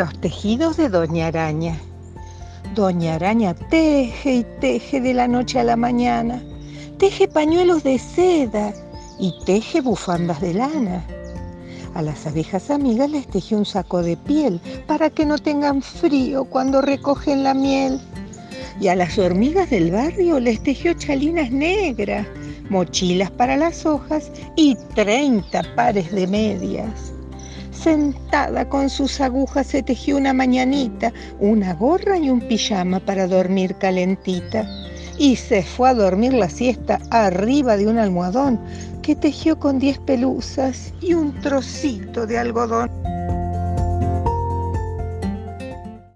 Los tejidos de Doña Araña. Doña Araña teje y teje de la noche a la mañana. Teje pañuelos de seda y teje bufandas de lana. A las abejas amigas les teje un saco de piel para que no tengan frío cuando recogen la miel. Y a las hormigas del barrio les tejió chalinas negras, mochilas para las hojas y 30 pares de medias. Sentada con sus agujas se tejió una mañanita, una gorra y un pijama para dormir calentita. Y se fue a dormir la siesta arriba de un almohadón que tejió con diez pelusas y un trocito de algodón.